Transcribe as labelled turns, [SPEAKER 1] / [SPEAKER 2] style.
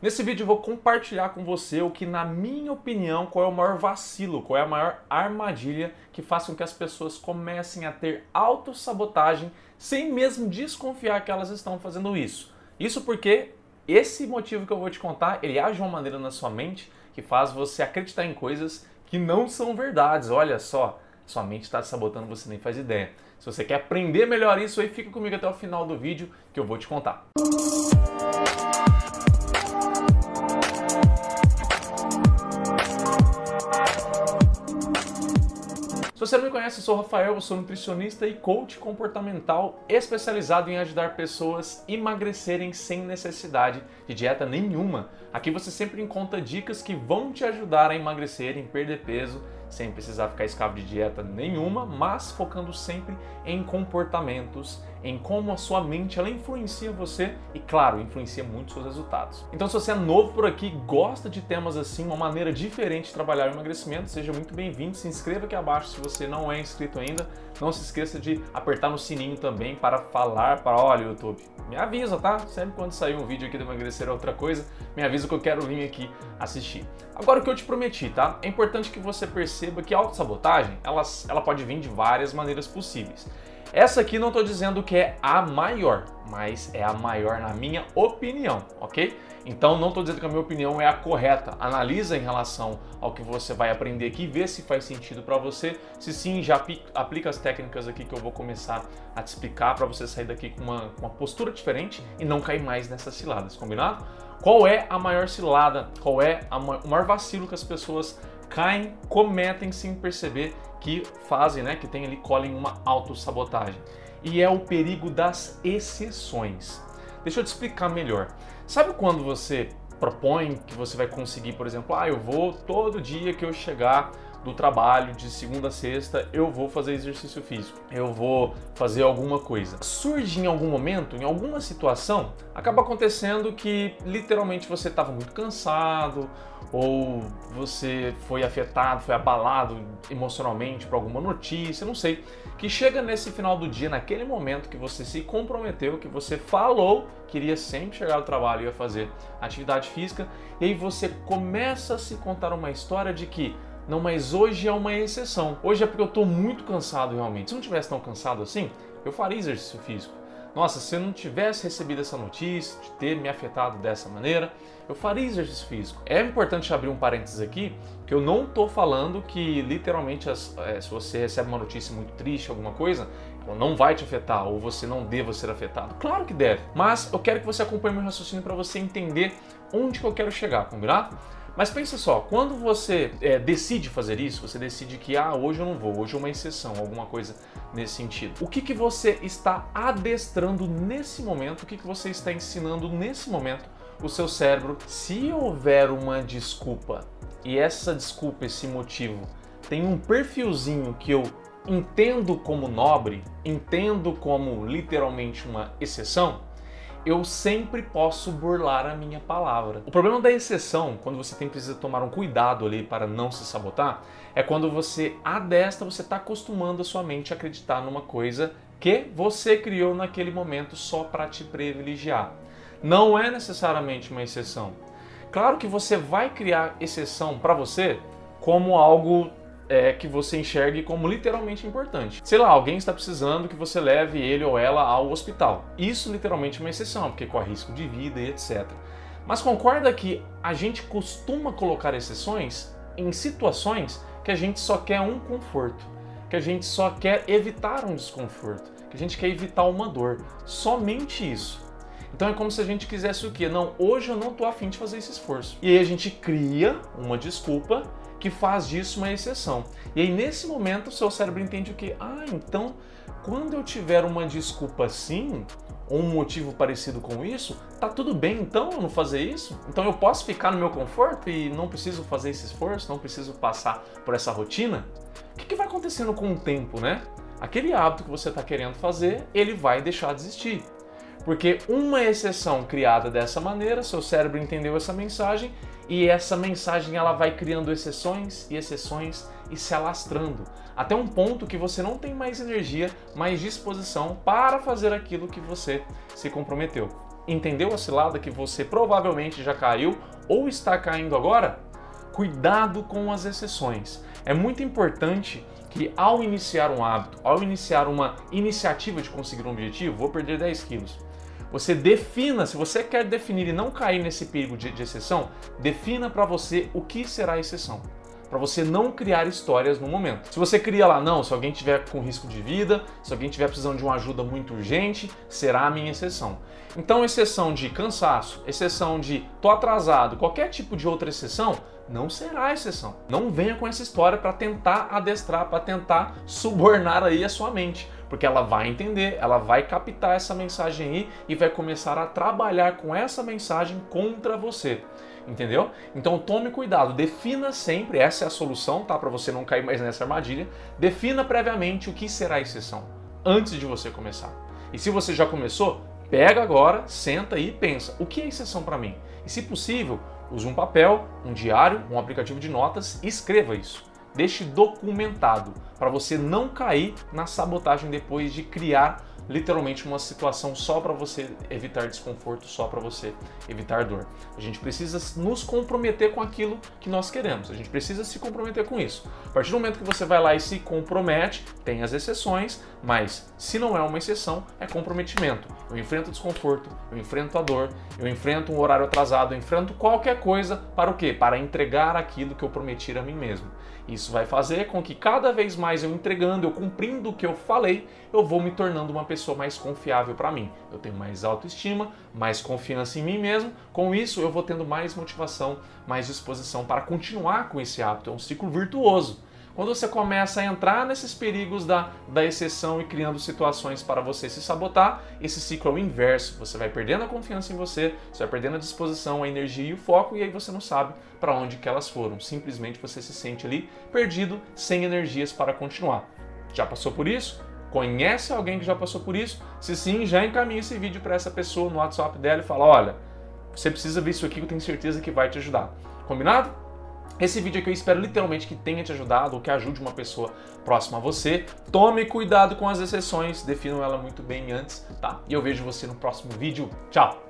[SPEAKER 1] Nesse vídeo eu vou compartilhar com você o que, na minha opinião, qual é o maior vacilo, qual é a maior armadilha que faz com que as pessoas comecem a ter autossabotagem sem mesmo desconfiar que elas estão fazendo isso. Isso porque esse motivo que eu vou te contar, ele age de uma maneira na sua mente que faz você acreditar em coisas que não são verdades. Olha só, sua mente está sabotando, você nem faz ideia. Se você quer aprender melhor isso aí, fica comigo até o final do vídeo que eu vou te contar. Se você não me conhece, eu sou o Rafael, eu sou nutricionista e coach comportamental especializado em ajudar pessoas a emagrecerem sem necessidade de dieta nenhuma. Aqui você sempre encontra dicas que vão te ajudar a emagrecer, em perder peso, sem precisar ficar escravo de dieta nenhuma, mas focando sempre em comportamentos, em como a sua mente ela influencia você e, claro, influencia muito seus resultados. Então, se você é novo por aqui, gosta de temas assim, uma maneira diferente de trabalhar o emagrecimento, seja muito bem-vindo. Se inscreva aqui abaixo se você não é inscrito ainda. Não se esqueça de apertar no sininho também para falar para, olha, YouTube, me avisa, tá? Sempre quando sair um vídeo aqui do emagrecer outra coisa, me avisa que eu quero vir aqui assistir. Agora o que eu te prometi, tá? É importante que você perceba que a autossabotagem, ela, ela pode vir de várias maneiras possíveis. Essa aqui não estou dizendo que é a maior, mas é a maior na minha opinião, ok? Então não estou dizendo que a minha opinião é a correta. Analisa em relação ao que você vai aprender aqui, vê se faz sentido para você. Se sim, já aplica as técnicas aqui que eu vou começar a te explicar para você sair daqui com uma, uma postura diferente e não cair mais nessas ciladas, combinado? Qual é a maior cilada? Qual é o maior vacilo que as pessoas caem, cometem sem perceber que fazem, né, que tem ali, colhem uma autossabotagem. E é o perigo das exceções. Deixa eu te explicar melhor. Sabe quando você propõe que você vai conseguir, por exemplo, ah, eu vou todo dia que eu chegar do trabalho de segunda a sexta, eu vou fazer exercício físico, eu vou fazer alguma coisa. Surge em algum momento, em alguma situação, acaba acontecendo que literalmente você estava muito cansado ou você foi afetado, foi abalado emocionalmente por alguma notícia, não sei, que chega nesse final do dia, naquele momento que você se comprometeu, que você falou que iria sempre chegar ao trabalho e ia fazer atividade física, e aí você começa a se contar uma história de que não, mas hoje é uma exceção. Hoje é porque eu estou muito cansado realmente. Se não tivesse tão cansado assim, eu faria exercício físico. Nossa, se eu não tivesse recebido essa notícia, de ter me afetado dessa maneira, eu faria exercício físico. É importante abrir um parênteses aqui, que eu não estou falando que literalmente as, é, se você recebe uma notícia muito triste, alguma coisa, não vai te afetar ou você não deva ser afetado. Claro que deve, mas eu quero que você acompanhe meu raciocínio para você entender onde que eu quero chegar, combinado? Mas pensa só, quando você é, decide fazer isso, você decide que ah, hoje eu não vou, hoje é uma exceção, alguma coisa nesse sentido. O que, que você está adestrando nesse momento? O que, que você está ensinando nesse momento o seu cérebro? Se houver uma desculpa e essa desculpa, esse motivo, tem um perfilzinho que eu entendo como nobre, entendo como literalmente uma exceção, eu sempre posso burlar a minha palavra. O problema da exceção, quando você tem precisa tomar um cuidado ali para não se sabotar, é quando você adestra, você está acostumando a sua mente a acreditar numa coisa que você criou naquele momento só para te privilegiar. Não é necessariamente uma exceção. Claro que você vai criar exceção para você como algo é, que você enxergue como literalmente importante. Sei lá, alguém está precisando que você leve ele ou ela ao hospital. Isso literalmente é uma exceção, porque corre risco de vida e etc. Mas concorda que a gente costuma colocar exceções em situações que a gente só quer um conforto, que a gente só quer evitar um desconforto, que a gente quer evitar uma dor. Somente isso. Então é como se a gente quisesse o quê? Não, hoje eu não tô afim de fazer esse esforço. E aí a gente cria uma desculpa que faz disso uma exceção. E aí nesse momento o seu cérebro entende o que? Ah, então quando eu tiver uma desculpa assim, ou um motivo parecido com isso, tá tudo bem então eu não fazer isso? Então eu posso ficar no meu conforto e não preciso fazer esse esforço, não preciso passar por essa rotina? O que, que vai acontecendo com o tempo, né? Aquele hábito que você está querendo fazer, ele vai deixar de existir. Porque uma exceção criada dessa maneira, seu cérebro entendeu essa mensagem e essa mensagem ela vai criando exceções e exceções e se alastrando até um ponto que você não tem mais energia, mais disposição para fazer aquilo que você se comprometeu. entendeu a cilada que você provavelmente já caiu ou está caindo agora? Cuidado com as exceções. É muito importante que ao iniciar um hábito, ao iniciar uma iniciativa de conseguir um objetivo, vou perder 10 quilos. Você defina, se você quer definir e não cair nesse perigo de, de exceção, defina para você o que será exceção para você não criar histórias no momento. Se você cria lá, não, se alguém tiver com risco de vida, se alguém tiver precisando de uma ajuda muito urgente, será a minha exceção. Então, exceção de cansaço, exceção de tô atrasado, qualquer tipo de outra exceção, não será exceção. Não venha com essa história para tentar adestrar, para tentar subornar aí a sua mente, porque ela vai entender, ela vai captar essa mensagem aí e vai começar a trabalhar com essa mensagem contra você entendeu? Então tome cuidado, defina sempre, essa é a solução, tá? Para você não cair mais nessa armadilha. Defina previamente o que será exceção antes de você começar. E se você já começou, pega agora, senta aí e pensa: o que é exceção para mim? E se possível, use um papel, um diário, um aplicativo de notas e escreva isso. Deixe documentado para você não cair na sabotagem depois de criar literalmente uma situação só para você evitar desconforto, só para você evitar dor. A gente precisa nos comprometer com aquilo que nós queremos. A gente precisa se comprometer com isso. A partir do momento que você vai lá e se compromete, tem as exceções, mas se não é uma exceção, é comprometimento. Eu enfrento desconforto, eu enfrento a dor, eu enfrento um horário atrasado, eu enfrento qualquer coisa para o quê? Para entregar aquilo que eu prometi a mim mesmo. Isso vai fazer com que cada vez mais eu entregando, eu cumprindo o que eu falei, eu vou me tornando uma pessoa mais confiável para mim. Eu tenho mais autoestima, mais confiança em mim mesmo. Com isso, eu vou tendo mais motivação, mais disposição para continuar com esse hábito. É um ciclo virtuoso. Quando você começa a entrar nesses perigos da, da exceção e criando situações para você se sabotar, esse ciclo é o inverso. Você vai perdendo a confiança em você, você vai perdendo a disposição, a energia e o foco, e aí você não sabe para onde que elas foram. Simplesmente você se sente ali perdido, sem energias para continuar. Já passou por isso? Conhece alguém que já passou por isso? Se sim, já encaminha esse vídeo para essa pessoa no WhatsApp dela e fala: olha, você precisa ver isso aqui eu tenho certeza que vai te ajudar. Combinado? Esse vídeo aqui eu espero literalmente que tenha te ajudado ou que ajude uma pessoa próxima a você. Tome cuidado com as exceções, definam ela muito bem antes, tá? E eu vejo você no próximo vídeo. Tchau!